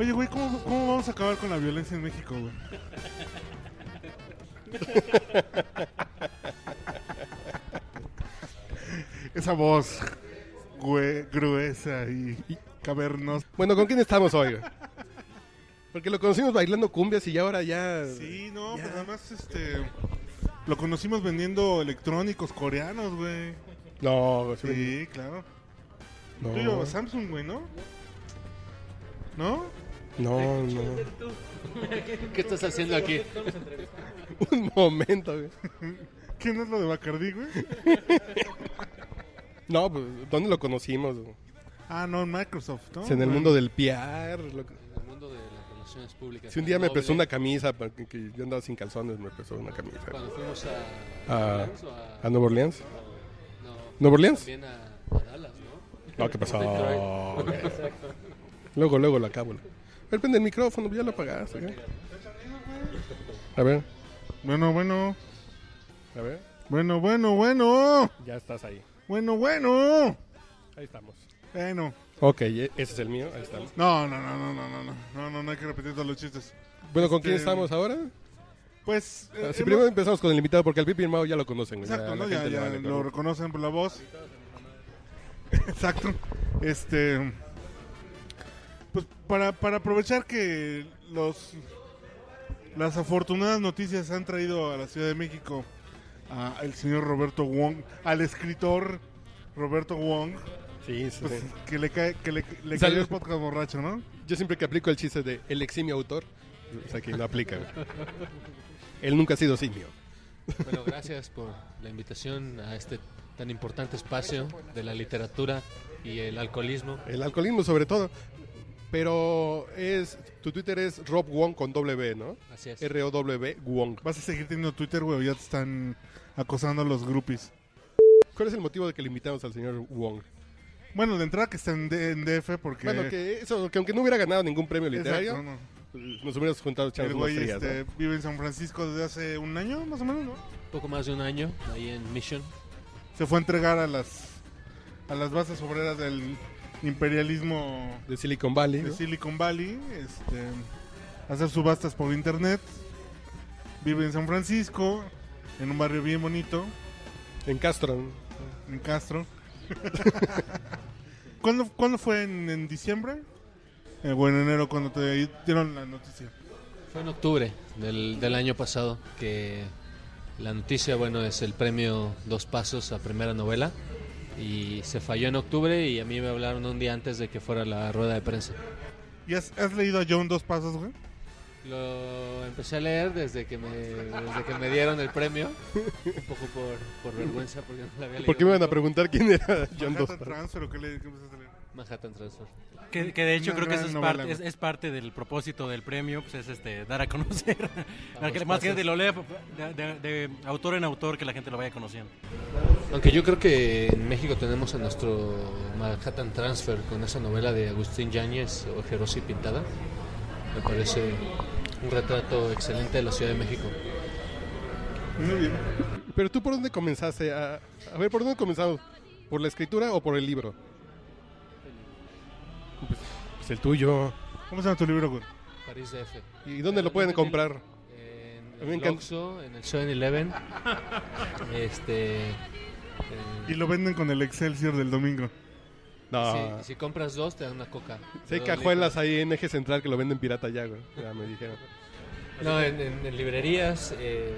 Oye, güey, ¿cómo, ¿cómo vamos a acabar con la violencia en México, güey? Esa voz güey, gruesa y cavernosa. Bueno, ¿con quién estamos hoy? Porque lo conocimos bailando cumbias y ahora ya... Sí, no, Ya. pues además, este... Lo conocimos vendiendo electrónicos coreanos, güey. No, sí, Sí, claro. no, Tuyo, Samsung, güey, ¿no? ¿No? no, no. ¿Qué estás haciendo aquí? Un momento, güey. ¿Qué no es lo de Bacardi, güey? No, pues, ¿dónde lo conocimos? Ah, no, en Microsoft, ¿no? En el mundo del PR. lo En el mundo de las relaciones públicas. Si un día me prestó una camisa, porque que yo andaba sin calzones, me prestó una camisa. Cuando fuimos a... O a- ¿A Nueva Orleans? No, ¿Nueva Orleans? También a, a Dallas, ¿no? No, ¿qué pasó? Güey? Luego, luego lo acabo. Depende del micrófono, ya lo apagaste. güey. A ver, Bueno, bueno. a ver. Bueno, bueno, bueno. Ya estás ahí. Bueno, bueno. Ahí estamos. Bueno. Ok, e- ese es el mío. Ahí estamos. No, no, no, no, no, no, no. No, no, no hay que repetir todos los chistes. Bueno, ¿con quién Este, estamos ahora? Pues... eh, Así hemos- primero empezamos con el invitado porque al Pipi Mao ya lo conocen. Exacto, a la ¿no? Ya, ya vale, lo reconocen por la voz. Exacto. Este. Pues para, para aprovechar que los las afortunadas noticias han traído a la Ciudad de México a el señor Roberto Wong, al escritor Roberto Wong, Sí, sí, pues, que le cae, que le, le cayó el podcast borracho, ¿no? Yo siempre que aplico el chiste de el eximio autor, o sea que no aplica. Él nunca ha sido simio. Bueno, gracias por la invitación a este tan importante espacio de la literatura y el alcoholismo. El alcoholismo sobre todo. Pero es tu Twitter es Rob Wong con B, ¿no? Así es. R O W Wong. Vas a seguir teniendo Twitter, güey, o ya te están acosando los groupies. ¿Cuál es el motivo de que le invitamos al señor Wong? Bueno, de entrada que está en, D- en DF porque... Bueno, que eso, que aunque no hubiera ganado ningún premio literario, Exacto, no. pues, nos hubiéramos juntado El unas frías, ¿no? este, vive en San Francisco desde hace un año, más o menos, ¿no? Poco más de un año ahí en Mission. Se fue a entregar a las a las bases obreras del imperialismo De Silicon Valley. de ¿no? Silicon Valley, este, hacer subastas por internet. Vive en San Francisco, en un barrio bien bonito, En Castro. ¿no? en Castro. ¿Cuándo, cuándo fue? ¿En, en diciembre? Eh, o en enero cuando te dieron la noticia. Fue en octubre del, del año pasado que la noticia, bueno, es el premio Dos Pasos a Primera Novela. Y se falló en octubre y a mí me hablaron un día antes de que fuera la rueda de prensa. ¿Y has, has leído a John Dos Pasos, güey? Lo empecé a leer desde que me, desde que me dieron el premio. Un poco por, por vergüenza porque no la había leído. ¿Por qué me iban a preguntar quién era John Dos? Manhattan Transfer o qué le qué? Manhattan Transfer. Que, que de hecho Una creo que eso es parte, es, parte del propósito del premio, pues es este dar a conocer, para que los más pasos. gente lo lea de, de- de autor en autor, que la gente lo vaya conociendo. Aunque yo creo que en México tenemos a nuestro Manhattan Transfer con esa novela de Agustín Yáñez, Ojerosa y Pintada. Me parece un retrato excelente de la Ciudad de México. Muy bien. Pero tú por dónde comenzaste a... A ver, ¿por dónde comenzamos? ¿Por la escritura o por el libro? El tuyo. ¿Cómo se llama tu libro, güey? París DF. ¿Y dónde lo pueden comprar? En el. Oxxo, en el 7-Eleven. Este, eh, Y lo venden con el Excelsior del domingo. No. si, si compras dos, te dan una coca. Sí hay cajuelas ahí en Eje Central que lo venden pirata ya, güey. Ya me dijeron. No, en, en- en librerías, eh,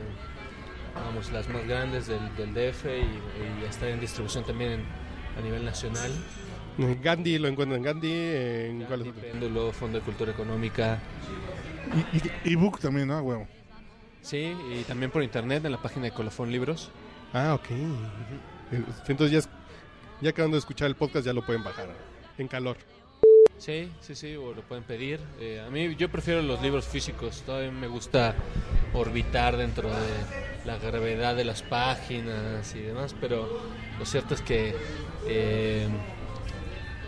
vamos, las más grandes del, del DF y, y está en distribución también en- a nivel nacional. En Gandhi lo encuentran en Gandhi. En ¿cuál es Gandhi? Péndulo, Fondo de Cultura Económica. Y, y ebook también, ¿no? Huevo. Sí, y también por internet en la página de Colofón Libros. Ah, ok. Entonces ya, es- ya acabando de escuchar el podcast ya lo pueden bajar. En calor. Sí, sí, sí, o lo pueden pedir. Eh, a mí yo prefiero los libros físicos, todavía me gusta orbitar dentro de la gravedad de las páginas y demás, pero lo cierto es que eh,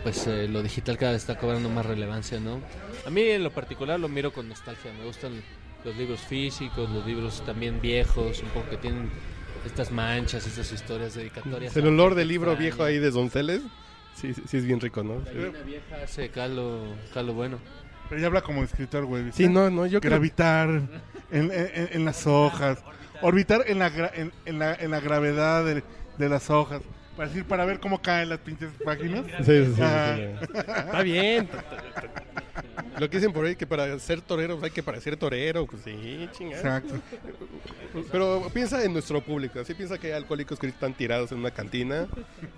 pues eh, lo digital cada vez está cobrando más relevancia, ¿no? A mí en lo particular lo miro con nostalgia, me gustan los libros físicos, los libros también viejos, un poco que tienen estas manchas, estas historias dedicatorias. El olor del libro extraña. viejo ahí de Donceles, sí, sí, sí es bien rico, ¿no? Gallina vieja hace calo, calo bueno. Pero ya habla como escritor, güey. Sí, no, no, yo creo Gravitar en, en- en las hojas. Orbitar en la, gra- en, en la, en la gravedad de, de las hojas. Para decir, para ver cómo caen las pinches páginas. Sí, sí, sí, Ah. Está bien. Lo que dicen por ahí que para ser torero hay que parecer torero, pues sí, chingada. Exacto. Pero piensa en nuestro público, así piensa que hay alcohólicos que están tirados en una cantina.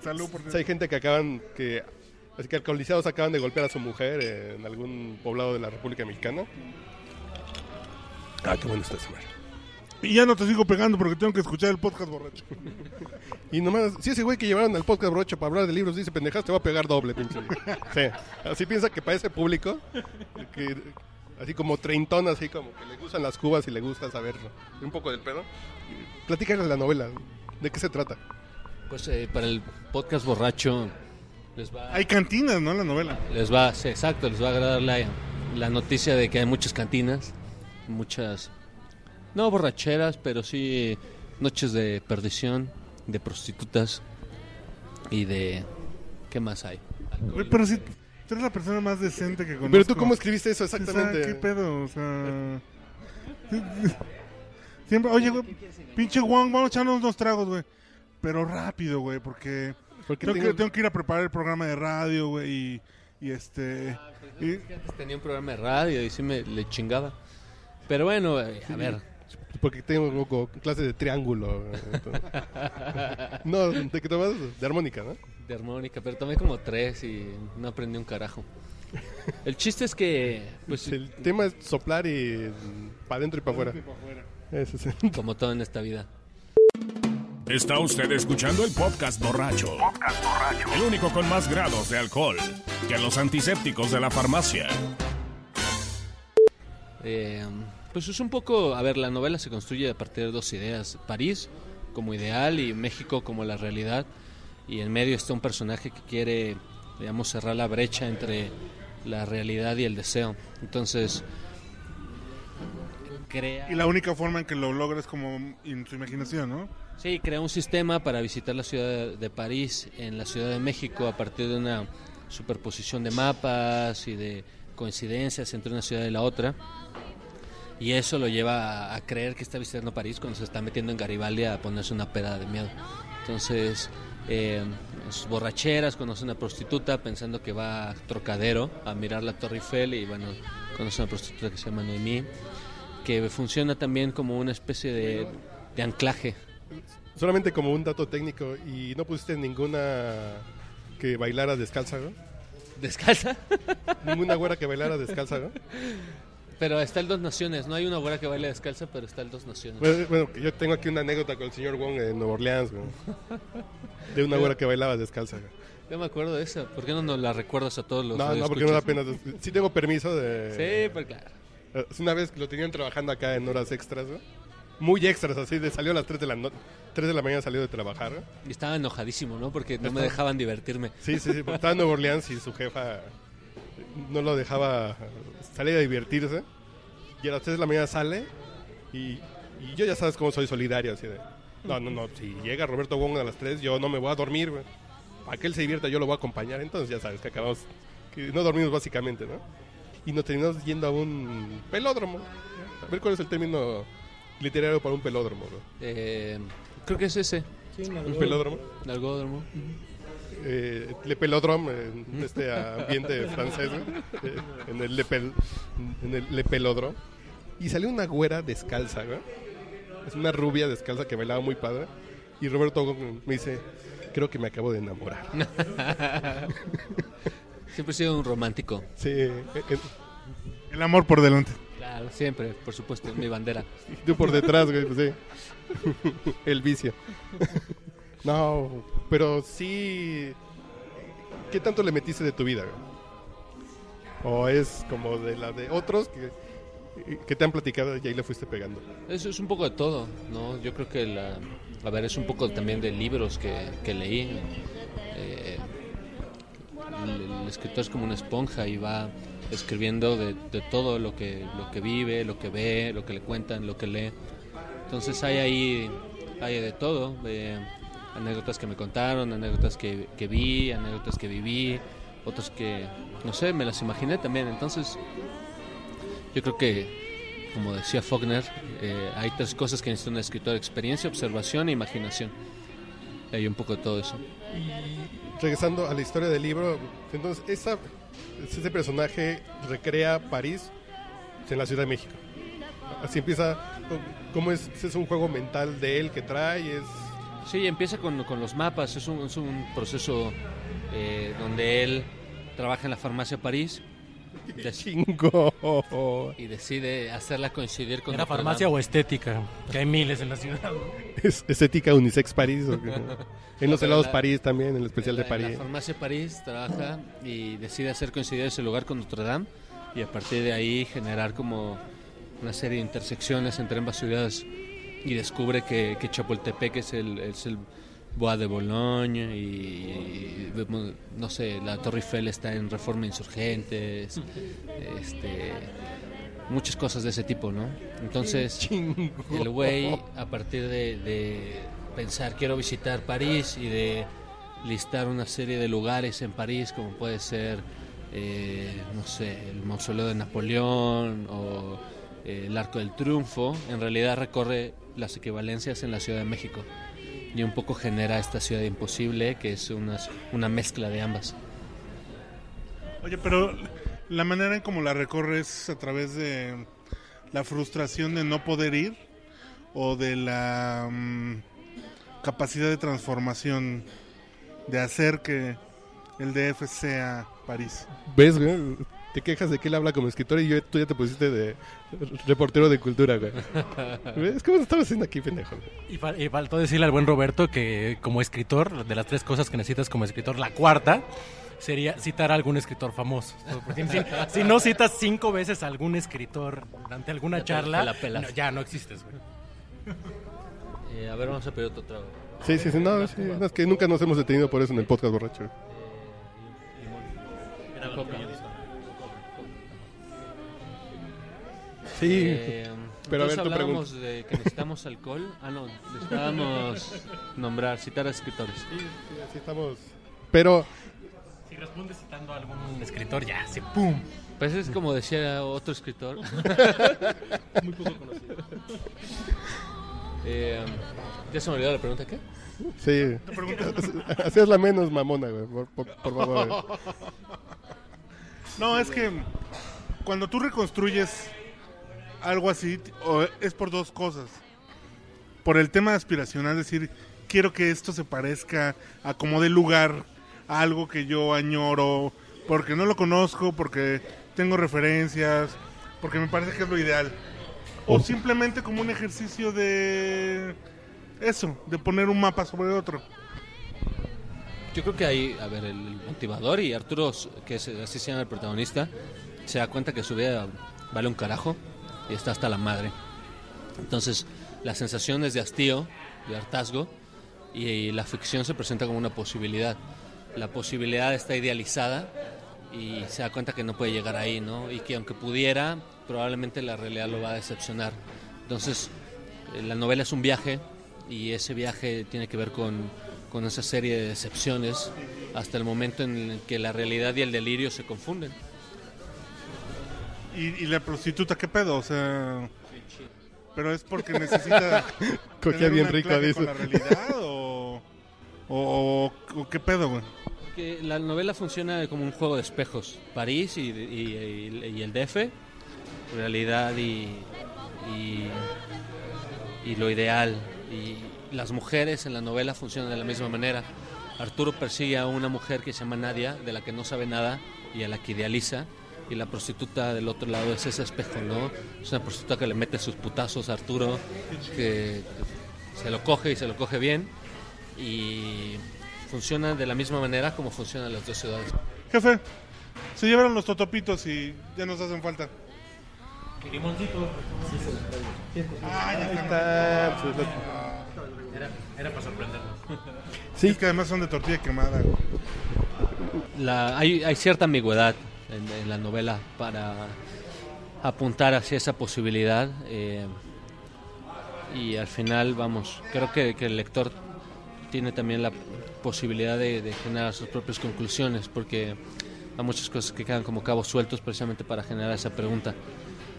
Salud por O sea, hay gente que acaban que así que alcoholizados acaban de golpear a su mujer en algún poblado de la República Mexicana. Ah, qué bueno está ese. Y ya no te sigo pegando porque tengo que escuchar el podcast borracho. Y nomás, si ese güey que llevaron al podcast brocho para hablar de libros dice pendejas, te va a pegar doble, pinche. Sí, así piensa que para ese público, que, así como treintón, así como que le gustan las cubas y le gusta saber un poco del pedo, platícales la novela, ¿de qué se trata? Pues eh, para el podcast borracho les va Hay cantinas, ¿no? En la novela. les va, sí, exacto, les va a agradar la, la noticia de que hay muchas cantinas, muchas, no borracheras, pero sí noches de perdición, de prostitutas y de, ¿qué más hay? Pero si tú eres la persona más decente que conozco. Pero tú, ¿cómo escribiste eso O sea, exactamente? ¿Qué pedo? O sea... Siempre, oye, güey, pinche Juan, vamos a echarnos unos tragos, güey. Pero rápido, güey, porque... Porque Tengo, tengo- que, tengo que ir a preparar el programa de radio, güey, y, y este... y- Antes tenía un programa de radio y sí me le chingaba. Pero bueno, eh, a ver, Porque tengo como clase de triángulo. entonces. no, ¿de qué tomas? De armónica, ¿no? de armónica, pero tomé como tres y no aprendí un carajo. El chiste es que, pues, El tema es soplar y para adentro y para afuera. Es el- como todo en esta vida. Está usted escuchando el podcast borracho. El único con más grados de alcohol que los antisépticos de la farmacia. Eh, pues es un poco, a ver, la novela se construye a partir de dos ideas. París como ideal y México como la realidad. Y en medio está un personaje que quiere, digamos, cerrar la brecha entre la realidad y el deseo. Entonces, crea... y la única forma en que lo logra es como en su imaginación, ¿no? Sí, crea un sistema para visitar la ciudad de París en la Ciudad de México a partir de una superposición de mapas y de coincidencias entre una ciudad y la otra. Y eso lo lleva a, a creer que está visitando París cuando se está metiendo en Garibaldi a ponerse una peda de miedo. Entonces, eh, sus borracheras, conoce una prostituta pensando que va a Trocadero a mirar la Torre Eiffel y bueno, conoce una prostituta que se llama Noemí, que funciona también como una especie de, de anclaje Solamente como un dato técnico, y no pusiste ninguna que bailara descalza, ¿no? descalza. Ninguna güera que bailara descalza, ¿no? Pero está el Dos Naciones, no hay una güera que baile descalza, pero está el Dos Naciones. Bueno, bueno, yo tengo aquí una anécdota con el señor Wong en Nueva Orleans, güey. De una güera que bailaba descalza. güey. Yo me acuerdo de esa. ¿Por qué no nos la recuerdas a todos los No, no, porque no da pena. Sí tengo permiso de... Sí, pues claro. Eh, Una vez que lo tenían trabajando acá en horas extras, ¿no? Muy extras, así, de salió a las 3 de la, no 3 de la mañana salió de trabajar, ¿no? Y estaba enojadísimo, ¿no? Porque no me dejaban divertirme. Sí, sí, sí, porque estaba en Nueva Orleans y su jefa no lo dejaba salir a divertirse. Y a las 3 de la mañana sale y, y yo ya sabes cómo soy solidario, así de... No, no, no, si llega Roberto Wong a las 3, yo no me voy a dormir, güey. Para que él se divierta, yo lo voy a acompañar. Entonces ya sabes que acabamos... Que no dormimos básicamente, ¿no? Y nos terminamos yendo a un pelódromo. A ver cuál es el término literario para un pelódromo, ¿no? Eh, creo que es ese, Un pelódromo. el algodromo. Eh, Le Pelodrome, en este ambiente francés, ¿no? Eh, en el Le, Pel- en el Le Pelodrome. Y salió una güera descalza, ¿no? Es una rubia descalza que bailaba muy padre. Y Roberto me dice, creo que me acabo de enamorar. Siempre he sido un romántico. Sí, eh, eh, El amor por delante. Claro, siempre, por supuesto, es mi bandera. tú por detrás, güey, pues sí. El vicio. No, pero sí... ¿Qué tanto le metiste de tu vida? ¿O es como de la de otros que que te han platicado y ahí le fuiste pegando. Eso es un poco de todo, ¿no? Yo creo que la, a ver, es un poco también de libros que, que leí. Eh, el, el escritor es como una esponja y va escribiendo de, de todo lo que, lo que vive, lo que ve, lo que le cuentan, lo que lee. Entonces hay ahí hay de todo, eh, anécdotas que me contaron, anécdotas que, vi, anécdotas que viví, otras que, no sé, me las imaginé también. Entonces yo creo que, como decía Faulkner, eh, hay tres cosas que necesita un escritor, experiencia, observación e imaginación. Y hay un poco de todo eso. Regresando a la historia del libro, entonces esa, ese personaje recrea París en la Ciudad de México. Así empieza, ¿cómo es? Es un juego mental de él que trae, es... Sí, empieza con, con los mapas, es un, es un proceso eh, donde él trabaja en la farmacia París ¡Qué chingo! y decide hacerla coincidir con ¿Era Notre farmacia Dame. o estética? Que hay miles en la ciudad. ¿no? ¿Es estética unisex París? ¿o qué? En los helados la- París también, en el especial En de la- en París. La farmacia París trabaja y decide hacer coincidir ese lugar con Notre Dame y a partir de ahí generar como una serie de intersecciones entre ambas ciudades y descubre que, que Chapultepec es el, es el Bois de Boulogne y, no sé, la Torre Eiffel está en Reforma Insurgentes, este, muchas cosas de ese tipo, ¿no? Entonces el güey a partir de, de pensar quiero visitar París y de listar una serie de lugares en París como puede ser eh, no sé el mausoleo de Napoleón o eh, el Arco del Triunfo en realidad recorre las equivalencias en la Ciudad de México y un poco genera esta ciudad imposible que es una, una mezcla de ambas Oye, pero la manera en cómo la recorres a través de la frustración de no poder ir o de la mm, capacidad de transformación de hacer que el DF sea París. ¿Ves, güey? Te quejas de que él habla como escritor y yo, tú ya te pusiste de reportero de cultura, güey. ¿Ves cómo lo estaba haciendo aquí, pendejo? Y, fal- y faltó decirle al buen Roberto que como escritor, de las tres cosas que necesitas como escritor, la cuarta sería citar a algún escritor famoso. Porque Si, si no citas cinco veces a algún escritor durante alguna Ya charla, te la pelas. no, ya no existes. güey. Eh, a ver vamos a pedir otro trago Sí, sí, sí, no, sí, no, es que nunca nos hemos detenido por eso en el podcast borracho. Sí, Eh, Pero a ver, tu hablábamos de que necesitamos alcohol. Ah, no, necesitábamos nombrar, citar a escritores. sí, sí, así estamos. Pero, Si respondes citando a algún escritor, ya, se pum. Pues es como decía otro escritor. Muy poco conocido. Eh, ya se me olvidó la pregunta, ¿qué? sí, hacías la menos mamona, güey, por, por- por favor. güey. No, es que cuando tú reconstruyes algo así, o es por dos cosas. Por el tema aspiracional, decir, quiero que esto se parezca a como dé lugar a algo que yo añoro, porque no lo conozco, porque tengo referencias, porque me parece que es lo ideal. O simplemente como un ejercicio de eso, de poner un mapa sobre otro. Yo creo que ahí, a ver, el motivador y Arturo, que es, así se llama el protagonista, se da cuenta que su vida vale un carajo y está hasta la madre. Entonces, la sensación es de hastío, de hartazgo, y, la ficción se presenta como una posibilidad. La posibilidad está idealizada y se da cuenta que no puede llegar ahí, ¿no? Y que aunque pudiera, probablemente la realidad lo va a decepcionar. Entonces, eh, la novela es un viaje y ese viaje tiene que ver con, con esa serie de decepciones hasta el momento en que la realidad y el delirio se confunden. ¿Y, y la prostituta qué pedo? O sea... Pero es porque necesita... Cogía bien rico, dice. con la realidad o, o, o qué pedo, güey? Que la novela funciona como un juego de espejos. París y, y- y- y el DF, realidad y, y, y lo ideal. Y las mujeres en la novela funcionan de la misma manera. Arturo persigue a una mujer que se llama Nadia, de la que no sabe nada y a la que idealiza. Y la prostituta del otro lado es ese espejo, ¿no? Es una prostituta que le mete sus putazos a Arturo, que se lo coge y se lo coge bien. Y funciona de la misma manera como funcionan las dos ciudades. Jefe, se llevaron los totopitos y ya nos hacen falta. Limoncito. Ah, ya Ahí está. está. pues, lo- Era, era para sorprendernos. Sí, es que además son de tortilla quemada. La, hay, hay cierta ambigüedad en, en la novela para apuntar hacia esa posibilidad eh, y al final, vamos, creo que, que el lector tiene también la posibilidad de, de generar sus propias conclusiones porque hay muchas cosas que quedan como cabos sueltos precisamente para generar esa pregunta.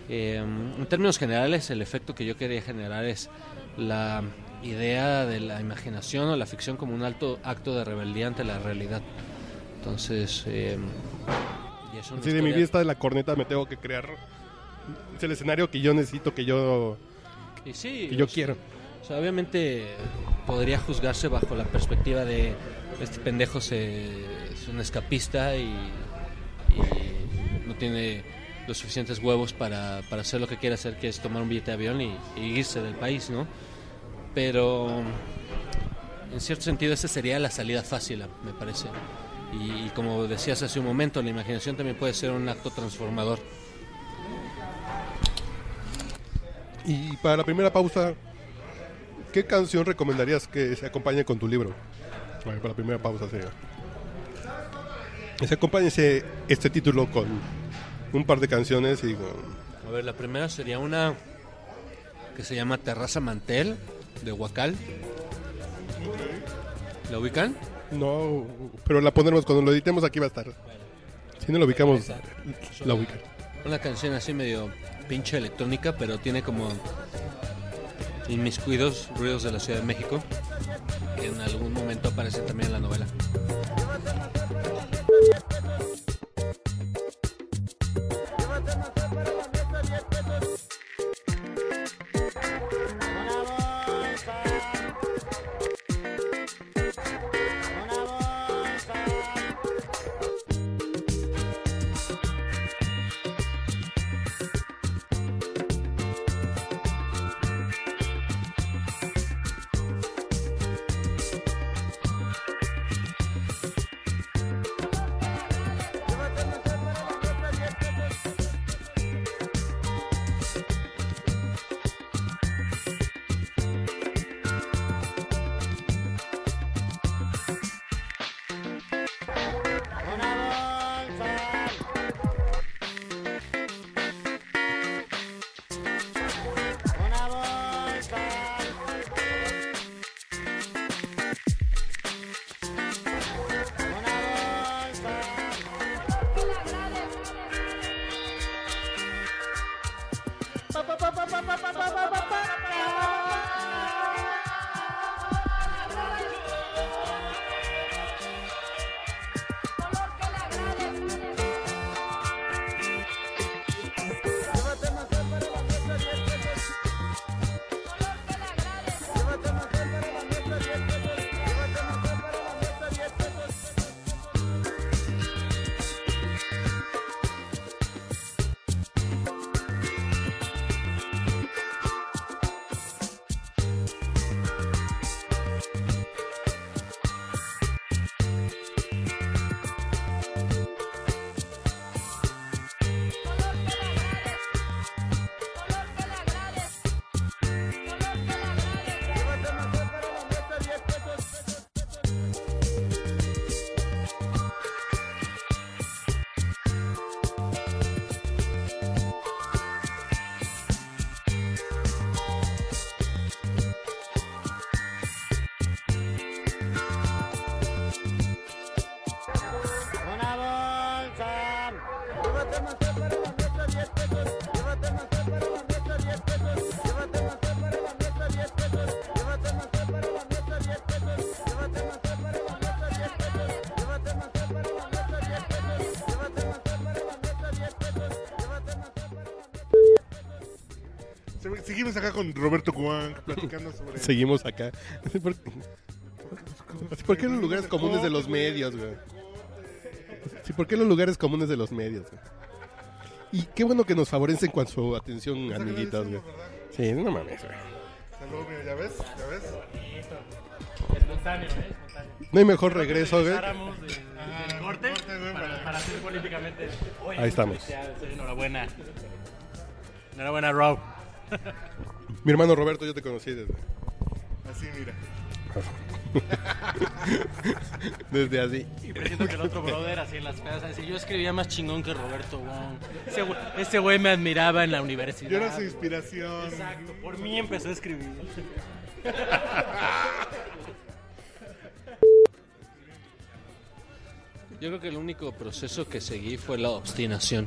Eh, en términos generales, el efecto que yo quería generar es la idea de la imaginación o la ficción como un alto acto de rebeldía ante la realidad. Entonces, eh, y es una Así de mi está de la corneta, me tengo que crear. Es el escenario que yo necesito, que yo, y sí, que yo o sea, quiero. o sea, obviamente podría juzgarse bajo la perspectiva de este pendejo se, es un escapista y, y no tiene los suficientes huevos para, para hacer lo que quiere hacer, que es tomar un billete de avión y, y irse del país, ¿no? Pero en cierto sentido esa sería la salida fácil, me parece. Y, y como decías hace un momento, la imaginación también puede ser un acto transformador. Y para la primera pausa, ¿qué canción recomendarías que se acompañe con tu libro? A ver, para la primera pausa sería. Que se acompañe ese- este título con un par de canciones y con... A ver, la primera sería una que se llama Terraza Mantel de Huacal. ¿La ubican? No, pero la pondremos cuando lo editemos aquí va a estar. Si no lo ubicamos, la ubican. Una canción así medio pinche electrónica, pero tiene como inmiscuidos ruidos de la Ciudad de México, que en algún momento aparecen también en la novela. Seguimos acá con Roberto Cuán platicando sobre. Seguimos acá. ¿Por, ¿Por qué los lugares comunes de los medios, güey? Sí, ¿por qué los lugares comunes de los medios, güey? Y qué bueno que nos favorecen con su atención, amiguitos, güey. Sí, no mames, güey. Salud, mira, ya ves, ya ves. Espontáneo, ¿eh? No hay mejor regreso, güey. Regresáramos del, del corte para, para- hacer políticamente. Oye, Ahí estamos. estoy enhorabuena. Enhorabuena, Rob. Mi hermano Roberto, yo te conocí desde, Así, mira. desde así. Y presiento que el otro brother así en las pedas yo escribía más chingón que Roberto Wong. Ese güey, ese güey me admiraba en la universidad. Yo era su inspiración. Exacto, por mí empezó a escribir. Yo creo que el único proceso que seguí fue la obstinación.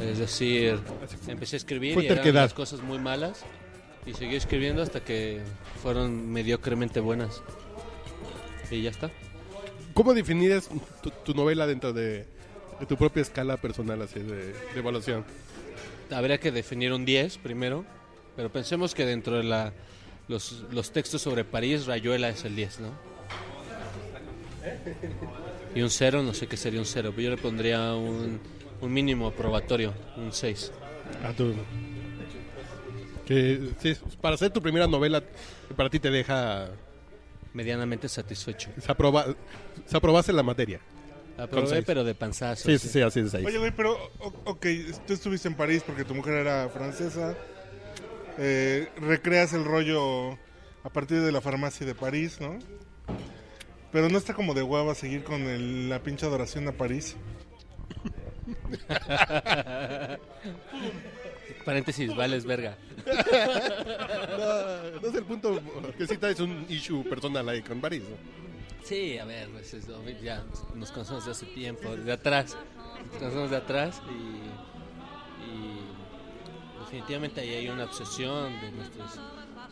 Es decir, empecé a escribir Fue y eran terquedad. cosas muy malas y seguí escribiendo hasta que fueron mediocremente buenas. Y ya está. ¿Cómo definirías tu, tu novela dentro de, de tu propia escala personal así de, de evaluación? Habría que definir un 10 primero, pero pensemos que dentro de la, los, los textos sobre París, Rayuela es el 10, ¿no? Y un 0, no sé qué sería un 0, pero yo le pondría un, un mínimo aprobatorio, un 6. A tu... Que, sí, para hacer tu primera novela, para ti te deja... Medianamente satisfecho. Se, aproba, se aprobaste la materia. Aprobé, pero de panzazo. Sí, sí, sí, así es ahí. Oye, güey, pero, ok, tú estuviste en París porque tu mujer era francesa. Eh, recreas el rollo a partir de la farmacia de París, ¿no? Pero no está como de hueva seguir con el- la pinche adoración a París. Paréntesis, vales verga. No, no es el punto que sí traes un issue personal ahí con París. ¿no? Sí, a ver, pues es ya nos conocemos de hace tiempo, de atrás. Nos conocemos de atrás y, y definitivamente ahí hay una obsesión de nuestros,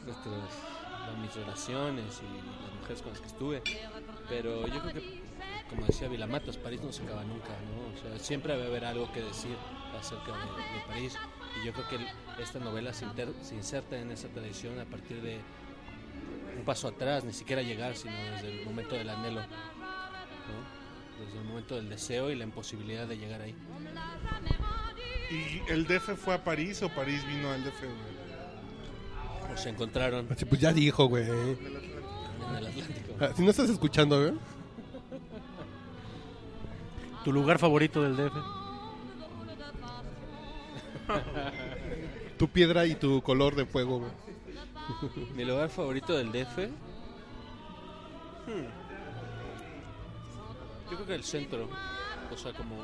nuestros, de mis relaciones y las mujeres con las que estuve. Pero yo creo que, como decía Vilamatas, París no se acaba nunca, ¿no? O sea, siempre va a haber algo que decir acerca de, de París. Y yo creo que el- esta novela se, inter- se inserta en esa tradición a partir de un paso atrás, ni siquiera llegar, sino desde el momento del anhelo, ¿no? desde el momento del deseo y la imposibilidad de llegar ahí. ¿Y el DF fue a París o París vino al DF? güey? O se encontraron pues ya dijo, güey. en el Atlántico. Ah, Si no estás escuchando, güey. ¿Tu lugar favorito del DF? Tu piedra y tu color de fuego, güey. Mi lugar favorito del DF. Hmm. Yo creo que el centro, o sea, como,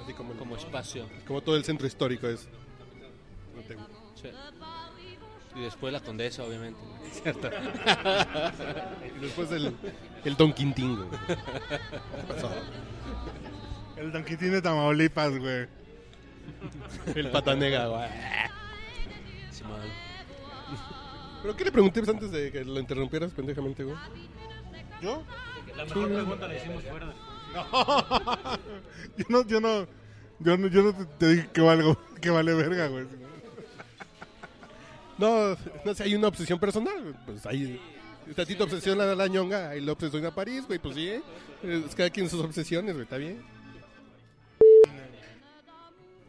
Así como, como espacio. como todo el centro histórico es. Sí. Y después la condesa, obviamente. Y después el, el Don Quintín, güey. ¿Qué pasó? El Don Quitín de Tamaulipas, güey. El patanega, güey. Simón. ¿Pero qué le pregunté antes de que lo interrumpieras pendejamente, güey? ¿Yo? La mejor pregunta la hicimos fuera Yo no, yo no, yo no, yo no te, te dije que, valgo, que vale verga, güey. No, no sé, hay una obsesión personal. Pues ahí. A ti te obsesiona la ñonga, ahí lo obsesiona París, güey, pues sí. ¿eh? Es cada quien sus obsesiones, güey, está bien.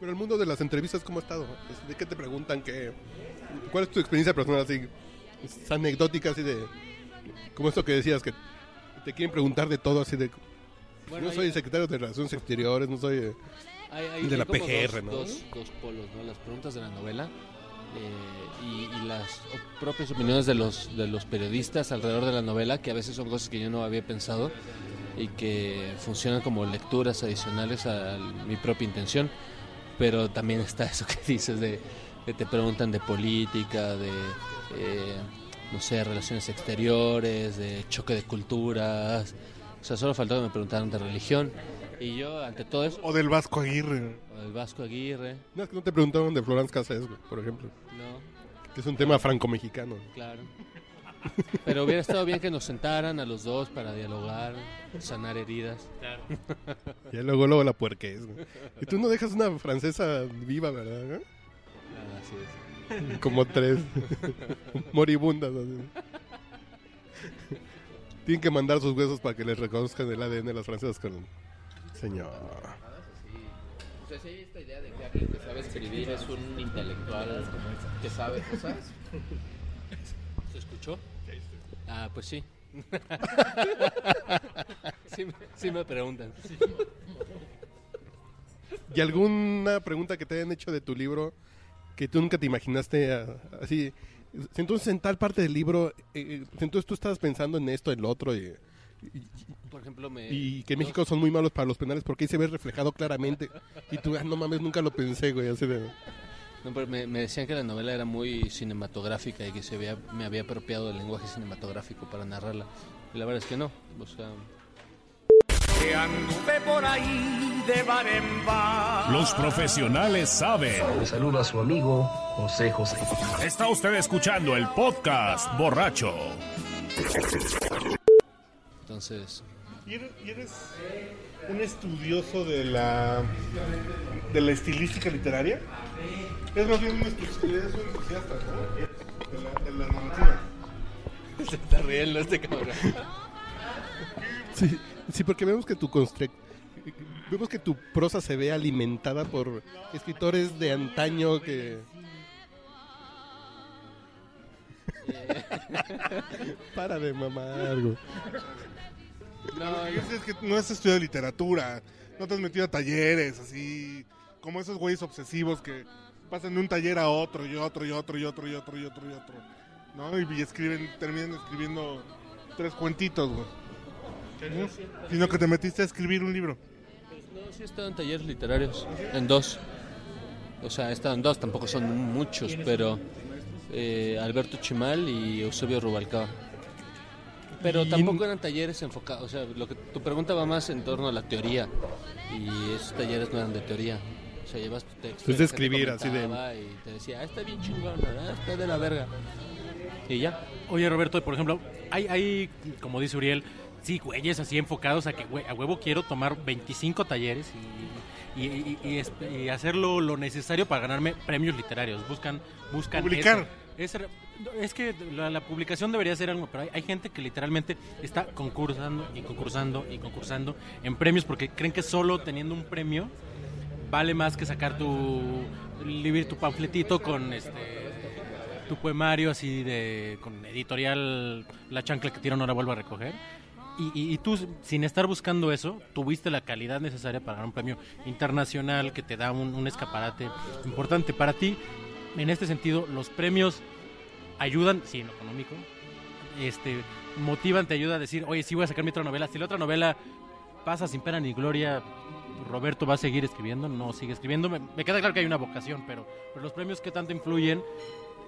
Pero el mundo de las entrevistas, ¿cómo ha estado? ¿De qué te preguntan? ¿Qué, ¿Cuál es tu experiencia personal así? Es anecdótica, así de. Como esto que decías, que te quieren preguntar de todo, así de. Bueno, no hay- soy secretario de Relaciones Exteriores, no soy. eh, Hay, hay- de la PGR, dos, ¿no? dos, dos polos, ¿no? Las preguntas de la novela eh, y, y las op- propias opiniones de los, de los periodistas alrededor de la novela, que a veces son cosas que yo no había pensado y que funcionan como lecturas adicionales a mi propia intención. Pero también está eso que dices de te preguntan de política, de, eh, no sé, relaciones exteriores, de choque de culturas. O sea, solo faltaba que me preguntaran de religión. Y yo, ante todo eso, O del Vasco Aguirre. o del Vasco Aguirre, No, es que no te preguntaron de Florence güey, por ejemplo. no, Que es un tema franco-mexicano. claro. Pero hubiera estado bien que nos sentaran a los dos para dialogar, sanar heridas. Y luego, luego la puerquez, güey. Y tú no dejas una francesa viva, ¿verdad? Ah, Así es. Como tres moribundas. así. Tienen que mandar sus huesos para que les reconozcan el ADN de las francesas con... Señor. O sea, si hay esta idea de que alguien que sabe escribir es un intelectual que sabe cosas. ¿Se escuchó? Ah, pues sí. sí, me- sí me preguntan. ¿Y alguna pregunta que te hayan hecho de tu libro que tú nunca te imaginaste ah, así. Entonces en tal parte del libro, eh, entonces tú estabas pensando en esto, en lo otro, y, Por ejemplo, me... y que en México son muy malos para los penales porque ahí se ve reflejado claramente. Y tú, ah, no mames, nunca lo pensé, güey, así de... No, pero me, me decían que la novela era muy cinematográfica y que se había, me había apropiado del lenguaje cinematográfico para narrarla. Y la verdad es que no. O sea, Que anduve por ahí de bar en bar. Los profesionales saben. Le saluda a su amigo José José. Está usted escuchando el podcast borracho. entonces... ¿Y eres, un estudioso de la de la estilística literaria? Es más bien un estudioso, entusiasta, ¿no? De la, de la narrativa. Se está riendo este cabrón. Sí, sí, porque vemos que tu constre- vemos que tu prosa se ve alimentada por escritores de antaño que para de mamar, güey. No, es, es que no has estudiado literatura, no te has metido a talleres, así, como esos güeyes obsesivos que pasan de un taller a otro y otro y otro y otro y otro y otro y otro, ¿no? Y, y escriben, terminan escribiendo tres cuentitos, güey. ¿No? Sino que te metiste a escribir un libro. No, sí he estado en talleres literarios, en dos. O sea, he estado en dos, tampoco son muchos, pero eh, Alberto Chimal y Eusebio Rubalcaba. Pero Y- tampoco eran talleres enfocados, o sea, lo que tu pregunta va más en torno a la teoría y esos talleres no eran de teoría. O sea, llevas tu texto. Es de gente escribir, así de- Y te decía, ah, está bien chingón, ¿verdad? está de la verga. Y ya. Oye, Roberto, por ejemplo, hay, hay como dice Uriel, sí, güeyes así enfocados a que, güey, a huevo quiero tomar 25 talleres y, y, y hacerlo lo necesario para ganarme premios literarios. Buscan, buscan Publicar. eso. Es, es que la, publicación debería ser algo, pero hay, gente que literalmente está concursando y concursando y concursando en premios porque creen que solo teniendo un premio vale más que sacar tu tu panfletito con este tu poemario así de con editorial La chancla que tiro no vuelvo a recoger. Y tú, sin estar buscando eso, tuviste la calidad necesaria para ganar un premio internacional que te da un, un escaparate importante. Para ti, en este sentido, los premios ayudan, sí, en lo económico, este, motivan, te ayuda a decir, oye, sí voy a sacar mi otra novela. Si la otra novela pasa sin pena ni gloria, Roberto va a seguir escribiendo, no sigue escribiendo. Me, queda claro que hay una vocación, pero, pero los premios que tanto influyen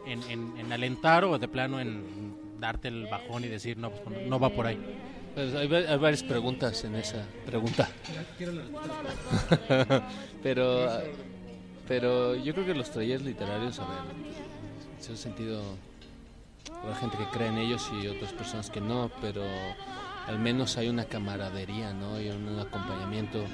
en, en- en alentar o de plano en darte el bajón y decir, no, pues no, va por ahí. Pues hay varias preguntas en esa pregunta. pero, pero yo creo que los talleres literarios, a ver, en ese sentido, habrá gente que cree en ellos y otras personas que no, pero al menos hay una camaradería, ¿no? Y un acompañamiento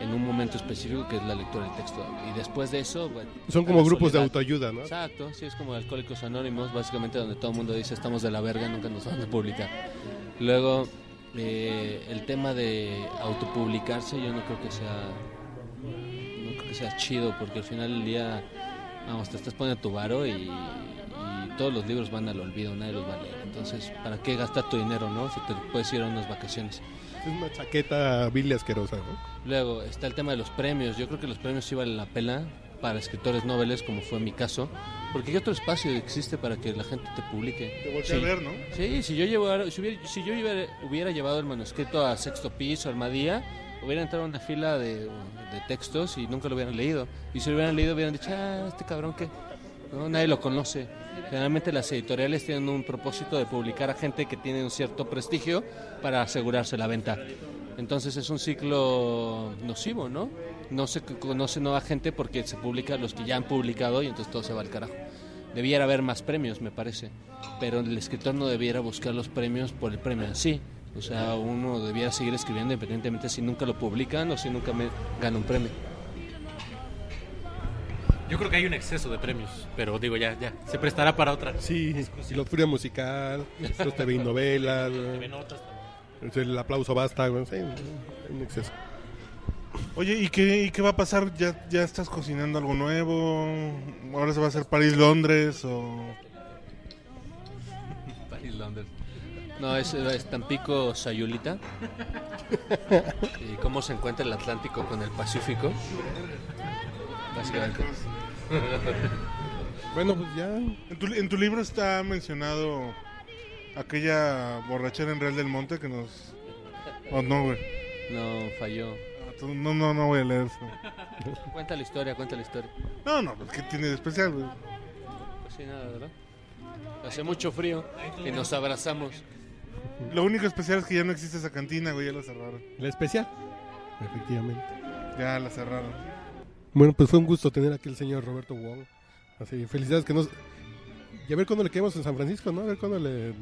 en un momento específico que es la lectura del texto. Y después de eso, bueno, Son como la grupos de soledad. autoayuda, ¿no? Exacto, sí, es como Alcohólicos Anónimos, básicamente donde todo el mundo dice estamos de la verga, nunca nos van a publicar. Luego, eh, el tema de autopublicarse, yo no creo que sea no creo que sea chido, porque al final del día, vamos, te estás poniendo tu varo y todos los libros van al olvido, nadie los va a leer. Entonces, ¿para qué gastar tu dinero, no? Si te puedes ir a unas vacaciones. Es una chaqueta biblia asquerosa, ¿no? Luego está el tema de los premios. Yo creo que los premios sí valen la pena para escritores noveles, como fue mi caso, porque ¿qué otro espacio existe para que la gente te publique? Te volteé Sí. a ver, ¿no? Sí, si yo, llevara- si hubiera, si yo hubiera, hubiera llevado el manuscrito a sexto piso, Armadía, hubiera entrado a una fila de, de textos y nunca lo hubieran leído. Y si lo hubieran leído, hubieran dicho, ah, este cabrón que no, nadie lo conoce. Generalmente las editoriales tienen un propósito de publicar a gente que tiene un cierto prestigio para asegurarse la venta. Entonces es un ciclo nocivo, ¿no? No se conoce nueva gente porque se publica los que ya han publicado y entonces todo se va al carajo. Debiera haber más premios, me parece, pero el escritor no debiera buscar los premios por el premio en sí. O sea, uno debiera seguir escribiendo independientemente si nunca lo publican o si nunca me gana un premio. Yo creo que hay un exceso de premios, pero digo, ya, ya, se prestará para otra. Sí, y los Furia Musical, los TV y novelas, también. el aplauso basta, güey, sí, un exceso. Oye, ¿y qué, ¿y qué va a pasar? ¿Ya, ¿Ya estás cocinando algo nuevo? ¿Ahora se va a hacer París-Londres? o París, Londres. No, es, es Tampico, Sayulita. ¿Y cómo se encuentra el Atlántico con el Pacífico? Básicamente. Bueno, pues ya. En tu, en tu libro está mencionado aquella borrachera en Real del Monte que nos... Oh, no, güey. No, falló. Ah, No, no, no voy a leer eso. Cuenta la historia, cuenta la historia. No, no, pues ¿qué tiene de especial, güey? Pues sí, nada, ¿verdad? Hace mucho frío y nos abrazamos. Lo único especial es que ya no existe esa cantina, güey, ya la cerraron. La especial. Efectivamente. Ya la cerraron. Bueno, pues fue un gusto tener aquí al señor Roberto Wong. Así, felicidades que nos... Y a ver cuándo le quedamos en San Francisco, ¿no? A ver cuándo le... El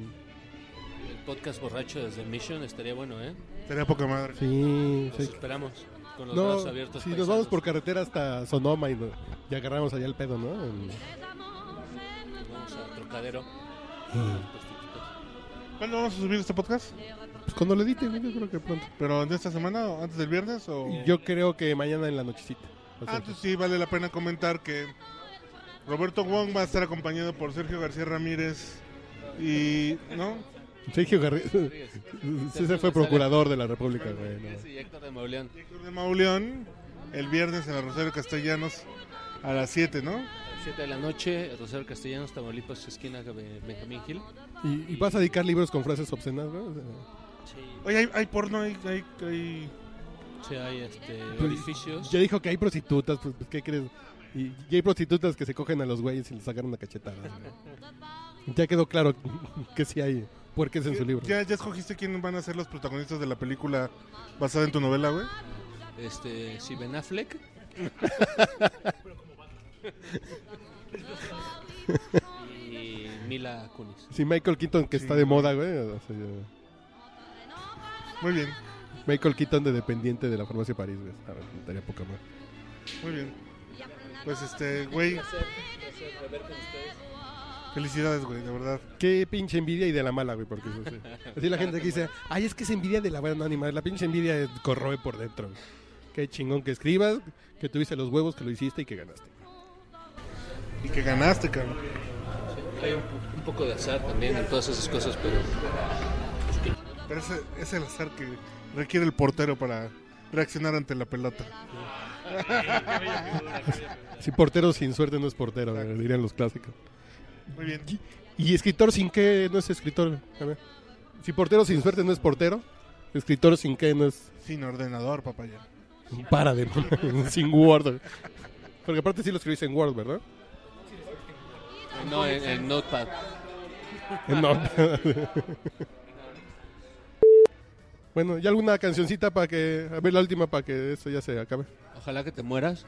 podcast borracho desde Mission estaría bueno, ¿eh? Sería poca madre. Sí, Los sí. esperamos con los No, brazos abiertos. si nos vamos por carretera hasta Sonoma y, y agarramos allá el pedo, ¿no? En- vamos a Trocadero. ¿Cuándo vamos a subir este podcast? Pues cuando le edite, yo creo que pronto. ¿Pero en esta semana o antes del viernes? O... Yo creo que mañana en la nochecita. Ah, entonces sí, vale la pena comentar que Roberto Wong va a estar acompañado por Sergio García Ramírez y... ¿No? Sergio. Sí, ese fue procurador de la República, güey. no. Sí, Héctor de Mauleón. Héctor de Mauleón, el viernes en la Rosario Castellanos a las 7, ¿no? 7 de la noche, Rosario Castellanos, Tamaulipas, esquina de Benjamín Gil. Y, y vas a dedicar libros con frases obscenas, sea, Sí, Oye, hay, hay porno, hay... hay, hay- sí hay este, Pues, orificios. Ya dijo que hay prostitutas, pues, pues, ¿qué crees? Y, y hay prostitutas que se cogen a los güeyes y les sacan una cachetada. Ya quedó claro que sí hay puerques en su libro. ¿Ya, ¿Ya escogiste quién van a ser los protagonistas de la película basada en tu novela, güey? Este, sí, Ben Affleck. y Mila Kunis. Sí, Michael Keaton, que Sí, está de moda, güey. o sea, ya- Muy bien, Michael Keaton de dependiente de la farmacia París, güey. A ver, estaría poca madre. muy bien. Pues este, güey, felicidades, güey, de verdad. Qué pinche envidia y de la mala, güey, porque eso sí. Así la gente que dice, ay, es que es envidia de la buena, madre, la pinche envidia es- corroe por dentro. güey. Qué chingón que escribas, que tuviste los huevos, que lo hiciste y que ganaste. Y que ganaste, cabrón. Hay un poco de azar también en todas esas cosas, pero Pero ese es el azar que requiere el portero para reaccionar ante la pelota. Si portero sin suerte no es portero, güey, dirían los clásicos. Muy bien. Y escritor sin qué no es escritor. A ver. Si portero sin suerte no es portero, escritor sin qué no es. Sin ordenador, papaya. Para de sin Word. Porque aparte sí lo escribís en Word, ¿verdad? no en, en Notepad. No. bueno, ¿y alguna cancioncita para que. A ver, la última para que eso ya se acabe. Ojalá que te mueras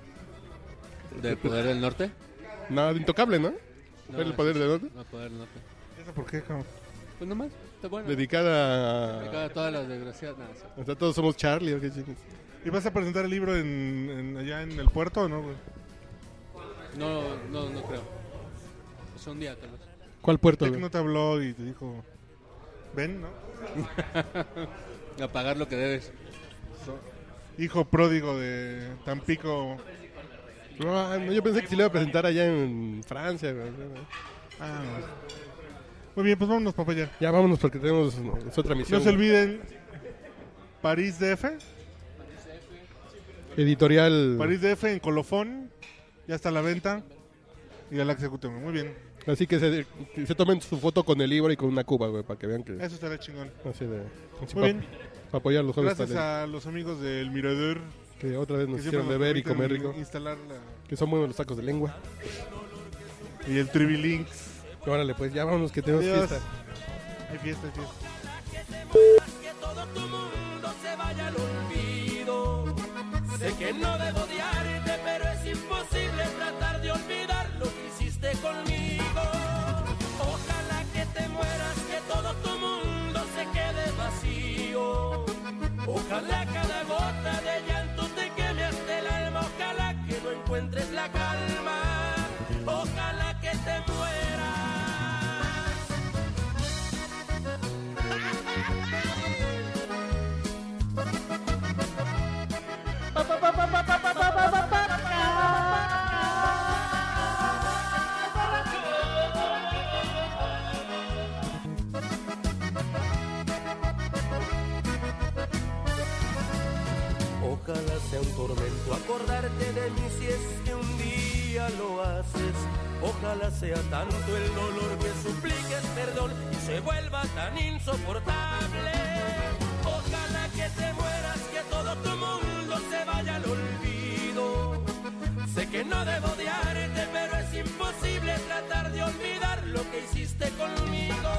de Poder del Norte. Nada de intocable, ¿no? No, el poder de dónde? No, Poder del Norte. ¿Eso por qué, cabrón? Pues nomás, está bueno. Dedicada Dedicada a. a todas las desgraciadas. Nada, sí. O sea, todos somos Charlie, ¿o qué chingas? ¿Y vas a presentar el libro en, en- allá en el puerto o no, güey? No, no, no creo. Pues un día tal vez. ¿Cuál puerto, Tec no te habló y te dijo, ven, ¿no? A pagar lo que debes. Hijo pródigo de Tampico. No, no, yo pensé que se le iba a presentar allá en Francia. Ah, muy bien, pues vámonos, papaya. Ya vámonos porque tenemos es otra misión. No se olviden, París DF. Editorial. París DF en colofón. Ya está a la venta. Y a la executemos. Muy bien. Así que se, se tomen su foto con el libro y con una cuba, güey, para que vean que. Eso estará chingón. Así de. Muy para, bien. apoyarlos. ¿dónde está Gracias el- a los amigos del Mirador. Que otra vez nos hicieron beber y comer rico. Instalar la- Que son buenos los tacos de lengua. Y el Trivilinks. Órale, pues ya vámonos que tenemos Adiós. fiesta. Hay fiesta, hay fiesta. que todo tu mundo se vaya al olvido. Sé que no debo odiarte, pero es imposible tratar de olvidar lo que hiciste conmigo. Ojalá cada gota Ojalá sea tanto el dolor que supliques perdón y se vuelva tan insoportable. Ojalá que te mueras, que todo tu mundo se vaya al olvido. Sé que no debo odiarte, pero es imposible tratar de olvidar lo que hiciste conmigo.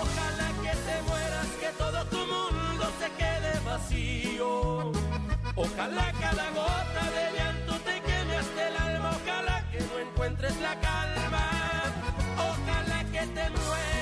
Ojalá que te mueras, que todo tu mundo se quede vacío. Ojalá cada gota de calma, ojalá que te mueras.